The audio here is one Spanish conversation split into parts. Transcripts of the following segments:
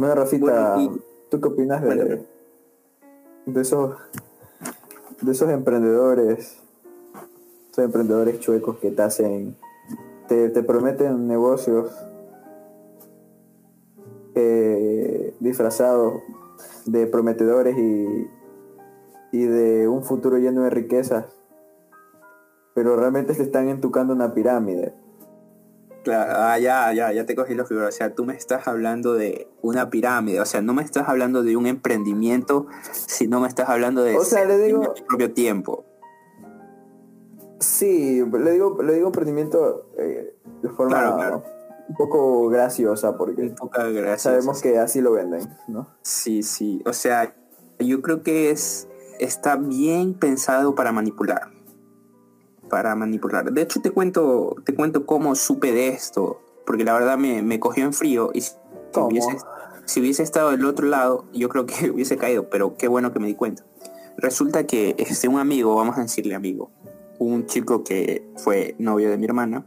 Bueno, Rafita, ¿tú qué opinas de, de esos de esos emprendedores, esos emprendedores chuecos que te hacen, te, prometen negocios eh, disfrazados de prometedores y, y de un futuro lleno de riquezas, pero realmente se están entucando una pirámide. Claro, ah, ya, ya, ya te cogí los figuras. O sea, tú me estás hablando de una pirámide. O sea, no me estás hablando de un emprendimiento, sino me estás hablando de o sea, le digo, propio tiempo. Sí, le digo, le digo emprendimiento eh, de forma un poco graciosa, porque sabemos que así lo venden, ¿no? Sí, sí. O sea, yo creo que es está bien pensado para manipular para manipular. De hecho, te cuento, te cuento cómo supe de esto, porque la verdad me, cogió en frío y si hubiese, si hubiese, estado del otro lado, yo creo que hubiese caído, pero qué bueno que me di cuenta. Resulta que este, un amigo, vamos a decirle amigo, un chico que fue novio de mi hermana.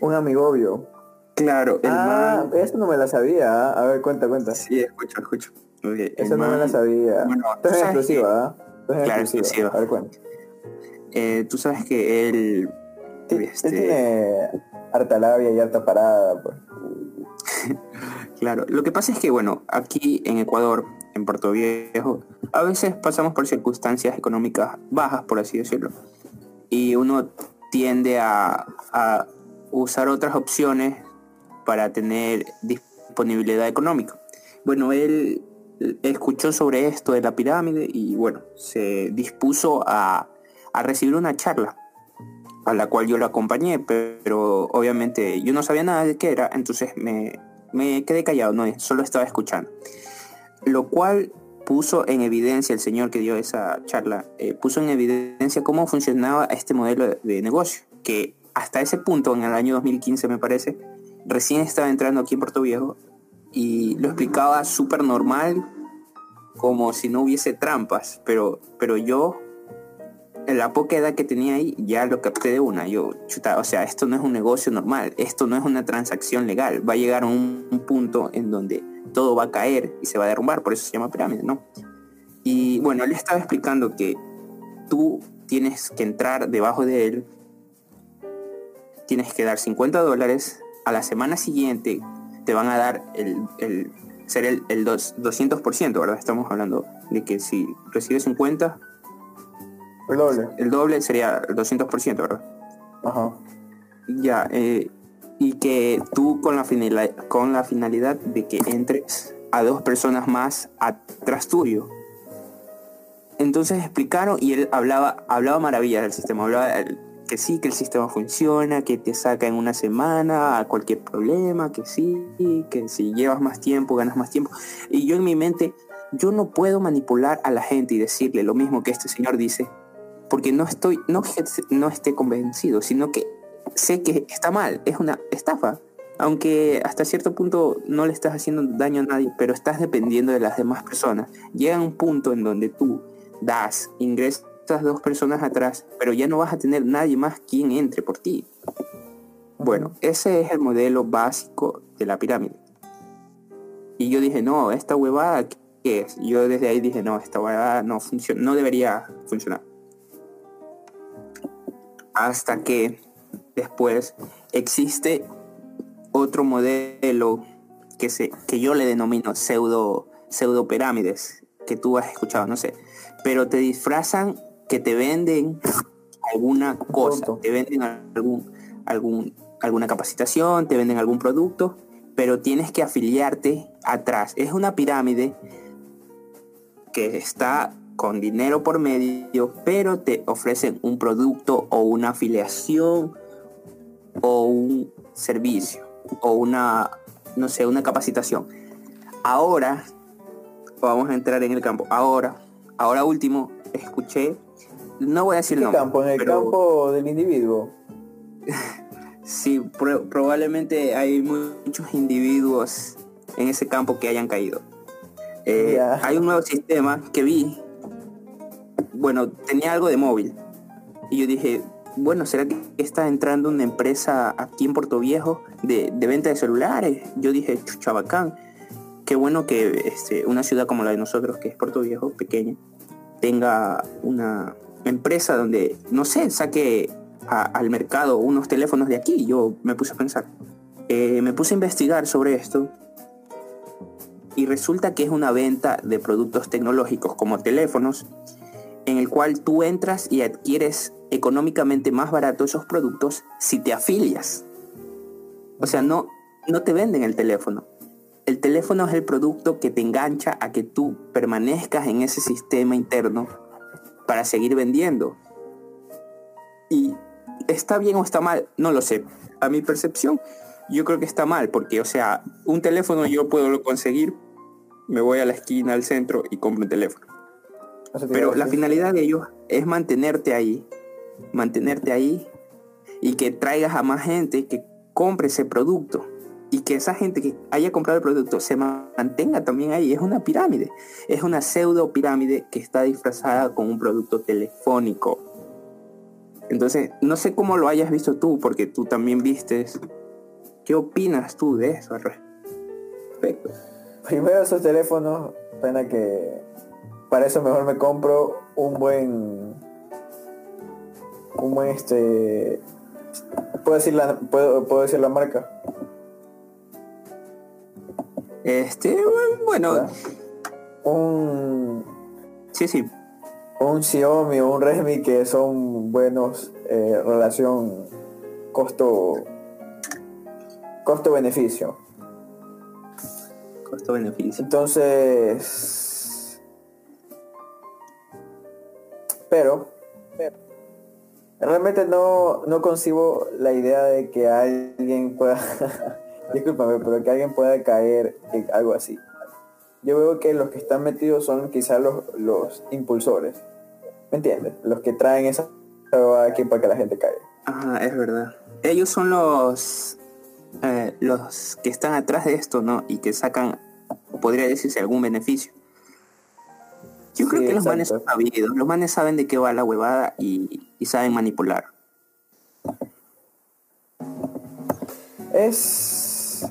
Un amigo obvio. Claro, el ah, esto no me la sabía. ¿ah? A ver, cuenta, cuenta. Sí, escucho, escucho. eso no me la sabía. Bueno, es exclusiva, ¿ah? claro, exclusiva. A ver, cuenta. Eh, tú sabes que él... Este... tiene harta labia y harta parada. Pues. claro, lo que pasa es que, bueno, aquí en Ecuador, en Puerto Viejo, a veces pasamos por circunstancias económicas bajas, por así decirlo, y uno tiende a, a usar otras opciones para tener disponibilidad económica. Bueno, él escuchó sobre esto de la pirámide y bueno, se dispuso a a recibir una charla a la cual yo lo acompañé, pero obviamente yo no sabía nada de qué era, entonces me, quedé callado, no, solo estaba escuchando. Lo cual puso en evidencia, el señor que dio esa charla, eh, puso en evidencia cómo funcionaba este modelo de negocio, que hasta ese punto, en el año 2015 me parece, recién estaba entrando aquí en Puerto Viejo y lo explicaba súper normal, como si no hubiese trampas, pero, pero yo la poca edad que tenía ahí, ya lo capté de una. Yo, chuta, o sea, esto no es un negocio normal, esto no es una transacción legal. Va a llegar a un, punto en donde todo va a caer y se va a derrumbar, por eso se llama pirámide, ¿no? Y bueno, él estaba explicando que tú tienes que entrar debajo de él, tienes que dar 50 dólares, a la semana siguiente te van a dar el, el ser el, el 200%, ¿verdad? Estamos hablando de que si recibes 50, el doble. El doble sería el 200%, ¿verdad? Ajá. Ya, eh, y que tú con la, finalidad, con la finalidad de que entres a dos personas más atrás tuyo. Entonces explicaron y él hablaba, hablaba maravillas del sistema, hablaba que sí, que el sistema funciona, que te saca en una semana a cualquier problema, que sí, que si llevas más tiempo, ganas más tiempo. Y yo en mi mente, yo no puedo manipular a la gente y decirle lo mismo que este señor dice, porque no estoy, no no esté convencido, sino que sé que está mal, es una estafa. Aunque hasta cierto punto no le estás haciendo daño a nadie, pero estás dependiendo de las demás personas. Llega un punto en donde tú das, ingresas dos personas atrás, pero ya no vas a tener nadie más quien entre por ti. Bueno, ese es el modelo básico de la pirámide. Y yo dije, no, esta huevada, ¿qué es? Yo desde ahí dije, no, esta huevada no funciona, no debería funcionar hasta que después existe otro modelo que, se, que yo le denomino pseudo, pseudo pirámides, que tú has escuchado, no sé, pero te disfrazan que te venden alguna cosa, te venden algún, algún, alguna capacitación, te venden algún producto, pero tienes que afiliarte atrás. Es una pirámide que está con dinero por medio, pero te ofrecen un producto o una afiliación o un servicio o una, no sé, una capacitación. Ahora, vamos a entrar en el campo. Ahora, ahora último, escuché, no voy a decir ¿En el campo? ¿En el campo del individuo? sí, probablemente hay muchos individuos en ese campo que hayan caído. Eh, hay un nuevo sistema que vi bueno, tenía algo de móvil. Y yo dije, bueno, ¿será que está entrando una empresa aquí en Puerto Viejo de, venta de celulares? Yo dije, chabacán, qué bueno que este, una ciudad como la de nosotros, que es Puerto Viejo, pequeña, tenga una empresa donde, no sé, saque al mercado unos teléfonos de aquí. Yo me puse a pensar. Eh, me puse a investigar sobre esto y resulta que es una venta de productos tecnológicos como teléfonos en el cual tú entras y adquieres económicamente más barato esos productos si te afilias. O sea, no, no te venden el teléfono. El teléfono es el producto que te engancha a que tú permanezcas en ese sistema interno para seguir vendiendo. Y está bien o está mal, no lo sé. A mi percepción, yo creo que está mal, porque, o sea, un teléfono yo puedo conseguir, me voy a la esquina, al centro y compro un teléfono. Pero la finalidad de ellos es mantenerte ahí, mantenerte ahí y que traigas a más gente que compre ese producto y que esa gente que haya comprado el producto se mantenga también ahí. Es una pirámide, es una pseudo pirámide que está disfrazada con un producto telefónico. Entonces, no sé cómo lo hayas visto tú, porque tú también vistes. ¿Qué opinas tú de eso al respecto? Primero esos teléfonos, pena que para eso mejor me compro un buen un buen este puedo decir la puedo, puedo decir la marca. Este bueno. Un sí sí. un Xiaomi o un Redmi que son buenos eh, relación costo costo beneficio costo beneficio entonces Pero, realmente no, no concibo la idea de que alguien pueda, discúlpame, pero que alguien pueda caer en algo así. Yo veo que los que están metidos son quizás los, los impulsores. ¿Me entiendes? Los que traen esa aquí para que la gente caiga. Ah, es verdad. Ellos son los eh, los que están atrás de esto, ¿no? Y que sacan, podría decirse, algún beneficio. Yo creo que los manes son sabidos, los manes saben de qué va la huevada y, saben manipular. Es,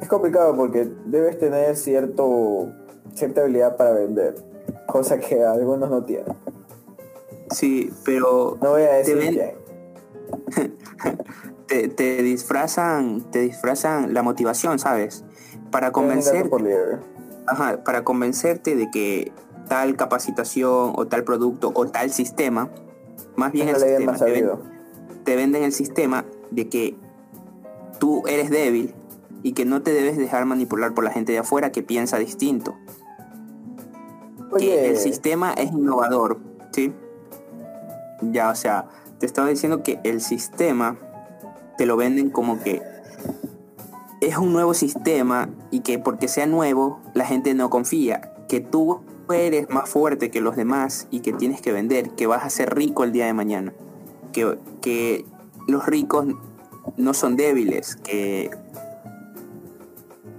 es complicado porque debes tener cierto cierta habilidad para vender, cosa que algunos no tienen. Sí, pero no voy a decir te, te, disfrazan, te disfrazan la motivación, ¿sabes? Para convencer, para convencerte de que tal capacitación o tal producto o tal sistema, más bien el sistema, te, venden el sistema de que tú eres débil y que no te debes dejar manipular por la gente de afuera que piensa distinto. Que el sistema es innovador, ¿sí? Ya, o sea, te estaba diciendo que el sistema te lo venden como que es un nuevo sistema y que porque sea nuevo la gente no confía. Que tú eres más fuerte que los demás y que tienes que vender, que vas a ser rico el día de mañana, que, que los ricos no son débiles, que,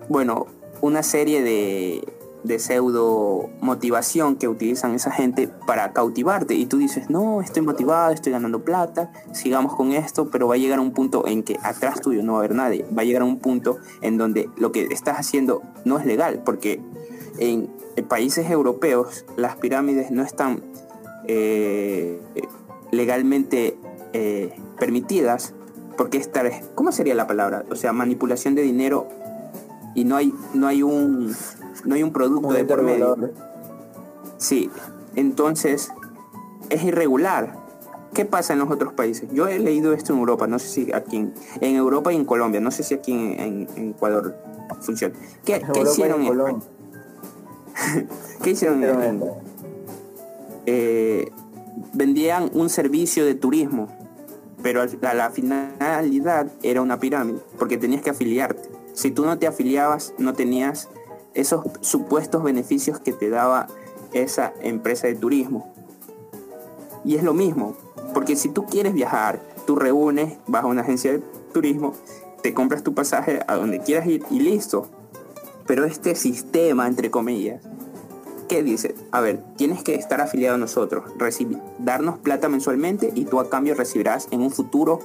bueno, una serie de, de pseudo motivación que utilizan esa gente para cautivarte. Y tú dices, no, estoy motivado, estoy ganando plata, sigamos con esto, pero va a llegar un punto en que atrás tuyo no va a haber nadie, va a llegar un punto en donde lo que estás haciendo no es legal, porque en, países europeos las pirámides no están eh, legalmente eh, permitidas porque esta ¿cómo sería la palabra? O sea, manipulación de dinero y no hay no hay un no hay un producto de por medio. Sí, entonces es irregular. ¿Qué pasa en los otros países? Yo he leído esto en Europa, no sé si aquí en, Europa y en Colombia, no sé si aquí en, Ecuador funciona. ¿Qué, hicieron en ¿Qué hicieron? Eh, vendían un servicio de turismo, pero a la finalidad era una pirámide, porque tenías que afiliarte. Si tú no te afiliabas, no tenías esos supuestos beneficios que te daba esa empresa de turismo. Y es lo mismo, porque si tú quieres viajar, tú reúnes, vas a una agencia de turismo, te compras tu pasaje a donde quieras ir y listo. Pero este sistema, entre comillas, ¿qué dice? A ver, tienes que estar afiliado a nosotros, recibir, darnos plata mensualmente y tú a cambio recibirás en un futuro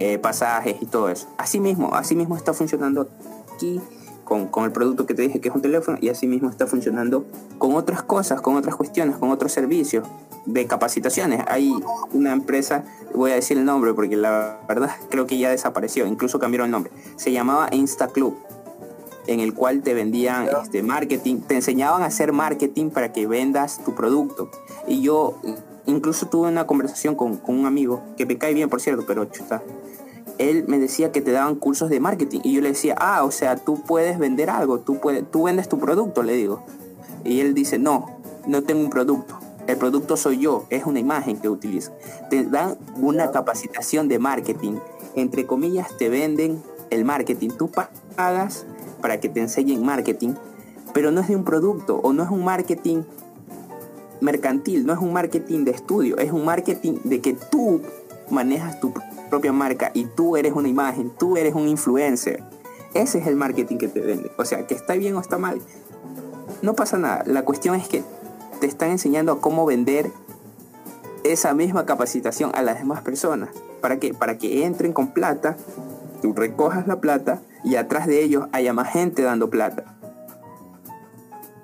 eh, pasajes y todo eso. Así mismo, así mismo está funcionando aquí con, con, el producto que te dije que es un teléfono y así mismo está funcionando con otras cosas, con otras cuestiones, con otros servicios de capacitaciones. Hay una empresa, voy a decir el nombre porque la verdad creo que ya desapareció, incluso cambiaron el nombre. Se llamaba Insta Club, en el cual te vendían este marketing, te enseñaban a hacer marketing para que vendas tu producto. Y yo incluso tuve una conversación con, con un amigo que me cae bien, por cierto, pero chuta. Él me decía que te daban cursos de marketing y yo le decía, ah, o sea, tú puedes vender algo, tú, puedes, tú vendes tu producto, le digo. Y él dice, no, no tengo un producto el producto soy yo, es una imagen que utilizo. Te dan una capacitación de marketing. Entre comillas, te venden el marketing. Tú pagas para que te enseñen marketing, pero no es de un producto o no es un marketing mercantil, no es un marketing de estudio, es un marketing de que tú manejas tu propia marca y tú eres una imagen, tú eres un influencer. Ese es el marketing que te vende. O sea, que está bien o está mal. No pasa nada. La cuestión es que te están enseñando a cómo vender esa misma capacitación a las demás personas. ¿Para qué? Para que entren con plata, tú recojas la plata y atrás de ellos haya más gente dando plata.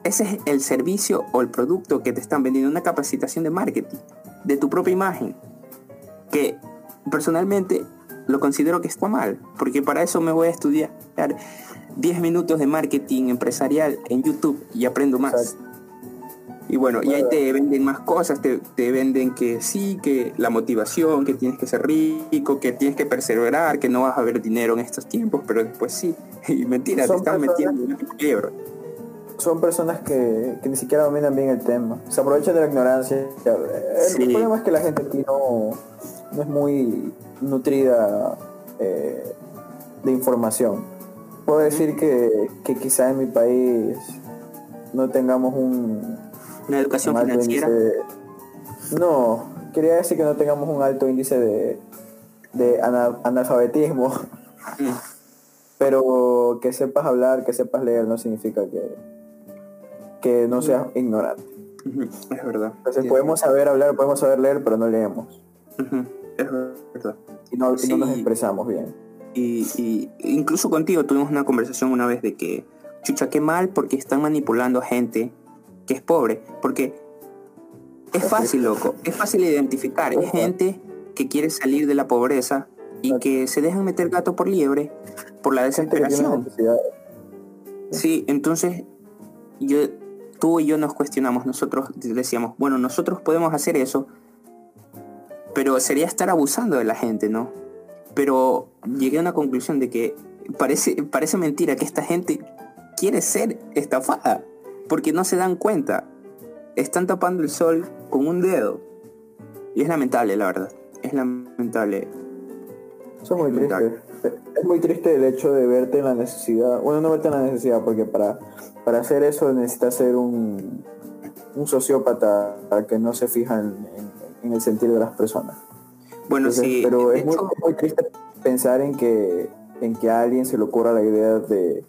Ese es el servicio o el producto que te están vendiendo, una capacitación de marketing, de tu propia imagen, que personalmente lo considero que está mal, porque para eso me voy a estudiar 10 minutos de marketing empresarial en YouTube y aprendo más. Y bueno, y ahí te venden más cosas, te, venden que sí, que la motivación, que tienes que ser rico, que tienes que perseverar, que no vas a ver dinero en estos tiempos, pero después sí. Y mentira, te están metiendo en. Son personas que, ni siquiera dominan bien el tema. Se aprovechan de la ignorancia. El problema es que la gente aquí no, es muy nutrida eh, de información. Puedo decir que, que quizá en mi país no tengamos un, una educación financiera. no, quería decir que no tengamos un alto índice de, de analfabetismo. Mm. Pero que sepas hablar, que sepas leer, no significa que, que no seas mm. ignorante. Es verdad. Entonces podemos saber hablar, podemos saber leer, pero no leemos. Es verdad. Y no, nos expresamos bien. Y, y, incluso contigo tuvimos una conversación una vez de que, chucha, qué mal porque están manipulando a gente que es pobre, porque es fácil, loco, es fácil identificar, es gente que quiere salir de la pobreza y que se dejan meter gato por liebre por la desesperación. Sí, entonces yo, tú y yo nos cuestionamos, nosotros decíamos, bueno, nosotros podemos hacer eso, pero sería estar abusando de la gente, ¿no? Pero llegué a una conclusión de que parece, parece mentira que esta gente quiere ser estafada porque no se dan cuenta. Están tapando el sol con un dedo. Y es lamentable, la verdad. Es lamentable. Eso es muy triste. Es muy triste el hecho de verte en la necesidad. Bueno, no verte en la necesidad, porque para, para hacer eso necesitas ser un, un sociópata que no se fija en, el sentir de las personas. Bueno, sí. Pero es muy, muy, triste pensar en que, en que a alguien se le ocurra la idea de.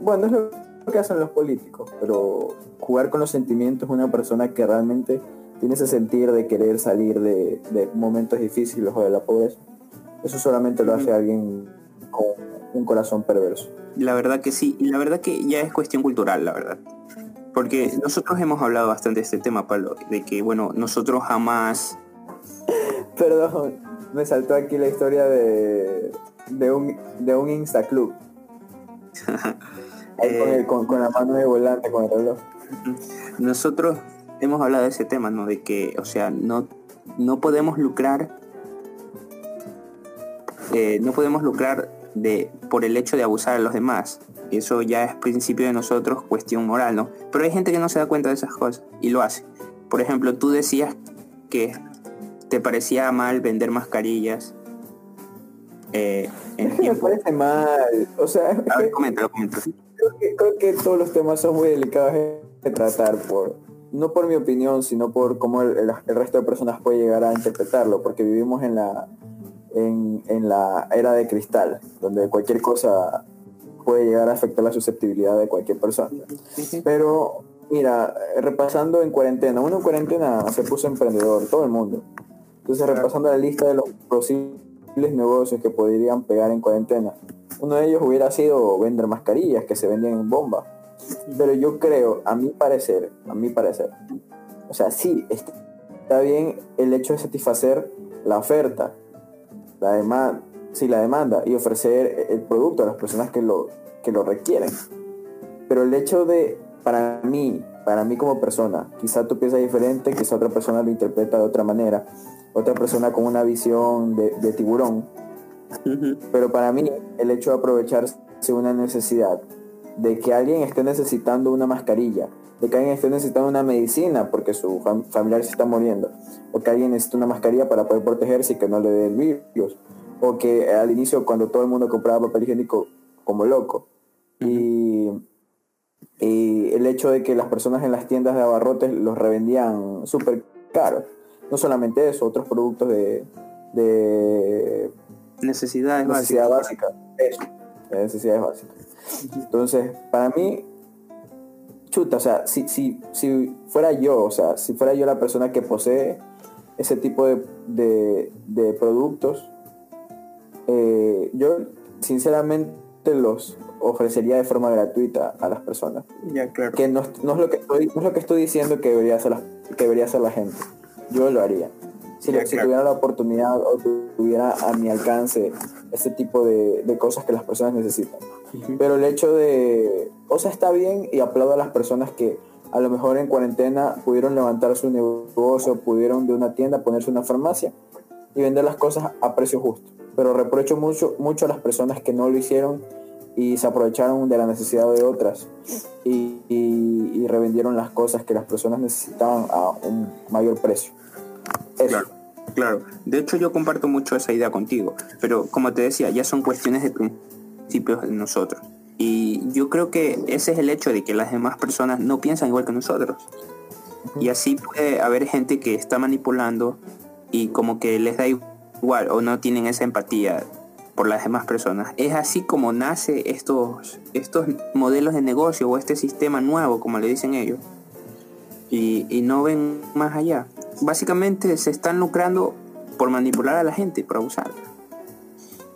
Bueno, es lo que hacen los políticos, pero jugar con los sentimientos de una persona que realmente tiene ese sentir de querer salir de, momentos difíciles o de la pobreza, eso solamente lo hace alguien con un corazón perverso. La verdad que sí, y la verdad que ya es cuestión cultural, la verdad. Porque nosotros hemos hablado bastante de este tema, Pablo, de que, bueno, nosotros jamás... Perdón, me saltó aquí la historia de, de un, de un Insta Club. Eh, con, la mano de volante, con el reloj. Nosotros hemos hablado de ese tema, ¿no? De que, o sea, no, no podemos lucrar, eh, no podemos lucrar de, por el hecho de abusar a los demás. Eso ya es principio de nosotros, cuestión moral, ¿no? Pero hay gente que no se da cuenta de esas cosas y lo hace. Por ejemplo, tú decías que te parecía mal vender mascarillas. Eh, en me parece mal. O sea, a ver, coméntalo, coméntalo creo que, todos los temas son muy delicados de tratar por no por mi opinión, sino por cómo el, resto de personas puede llegar a interpretarlo, porque vivimos en la en, la era de cristal, donde cualquier cosa puede llegar a afectar la susceptibilidad de cualquier persona. Pero mira, repasando en cuarentena, uno en cuarentena se puso emprendedor, todo el mundo. Entonces repasando la lista de los posibles negocios que podrían pegar en cuarentena, uno de ellos hubiera sido vender mascarillas que se vendían en bomba. Pero yo creo, a mi parecer, a mi parecer, o sea, sí, está bien el hecho de satisfacer la oferta, la demanda, sí, la demanda y ofrecer el producto a las personas que lo, que lo requieren. Pero el hecho de, para mí, para mí como persona, quizá tú piensas diferente, quizá otra persona lo interpreta de otra manera, otra persona con una visión de, tiburón. Pero para mí, el hecho de aprovecharse una necesidad, de que alguien esté necesitando una mascarilla, de que alguien esté necesitando una medicina porque su familiar se está muriendo, o que alguien necesita una mascarilla para poder protegerse y que no le dé el virus, o que al inicio cuando todo el mundo compraba papel higiénico como loco, y, y, el hecho de que las personas en las tiendas de abarrotes los revendían súper caros, no solamente eso, otros productos de, de necesidades necesidad básicas, eso, necesidades básicas. Entonces, para mí, chuta, o sea, si, si, si fuera yo, o sea, si fuera yo la persona que posee ese tipo de, de, productos, eh, yo sinceramente los ofrecería de forma gratuita a las personas. Ya, claro. Que no, es lo que estoy, no es lo que estoy diciendo que debería hacer la, que debería hacer la gente. Yo lo haría. Si, tuviera la oportunidad o tuviera a mi alcance ese tipo de, de cosas que las personas necesitan. Pero el hecho de, o sea, está bien y aplaudo a las personas que a lo mejor en cuarentena pudieron levantar su negocio, pudieron de una tienda ponerse una farmacia y vender las cosas a precio justo. Pero reprocho mucho, mucho a las personas que no lo hicieron y se aprovecharon de la necesidad de otras y, y, revendieron las cosas que las personas necesitaban a un mayor precio. Claro, claro. De hecho yo comparto mucho esa idea contigo, pero como te decía, ya son cuestiones de principios de nosotros. Y yo creo que ese es el hecho de que las demás personas no piensan igual que nosotros. Y así puede haber gente que está manipulando y como que les da igual o no tienen esa empatía por las demás personas. Es así como nace estos, estos modelos de negocio o este sistema nuevo, como le dicen ellos. Y, y no ven más allá. Básicamente se están lucrando por manipular a la gente, por abusar.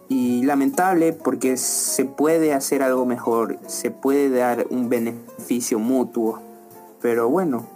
Y lamentable porque se puede hacer algo mejor, se puede dar un beneficio mutuo, pero bueno,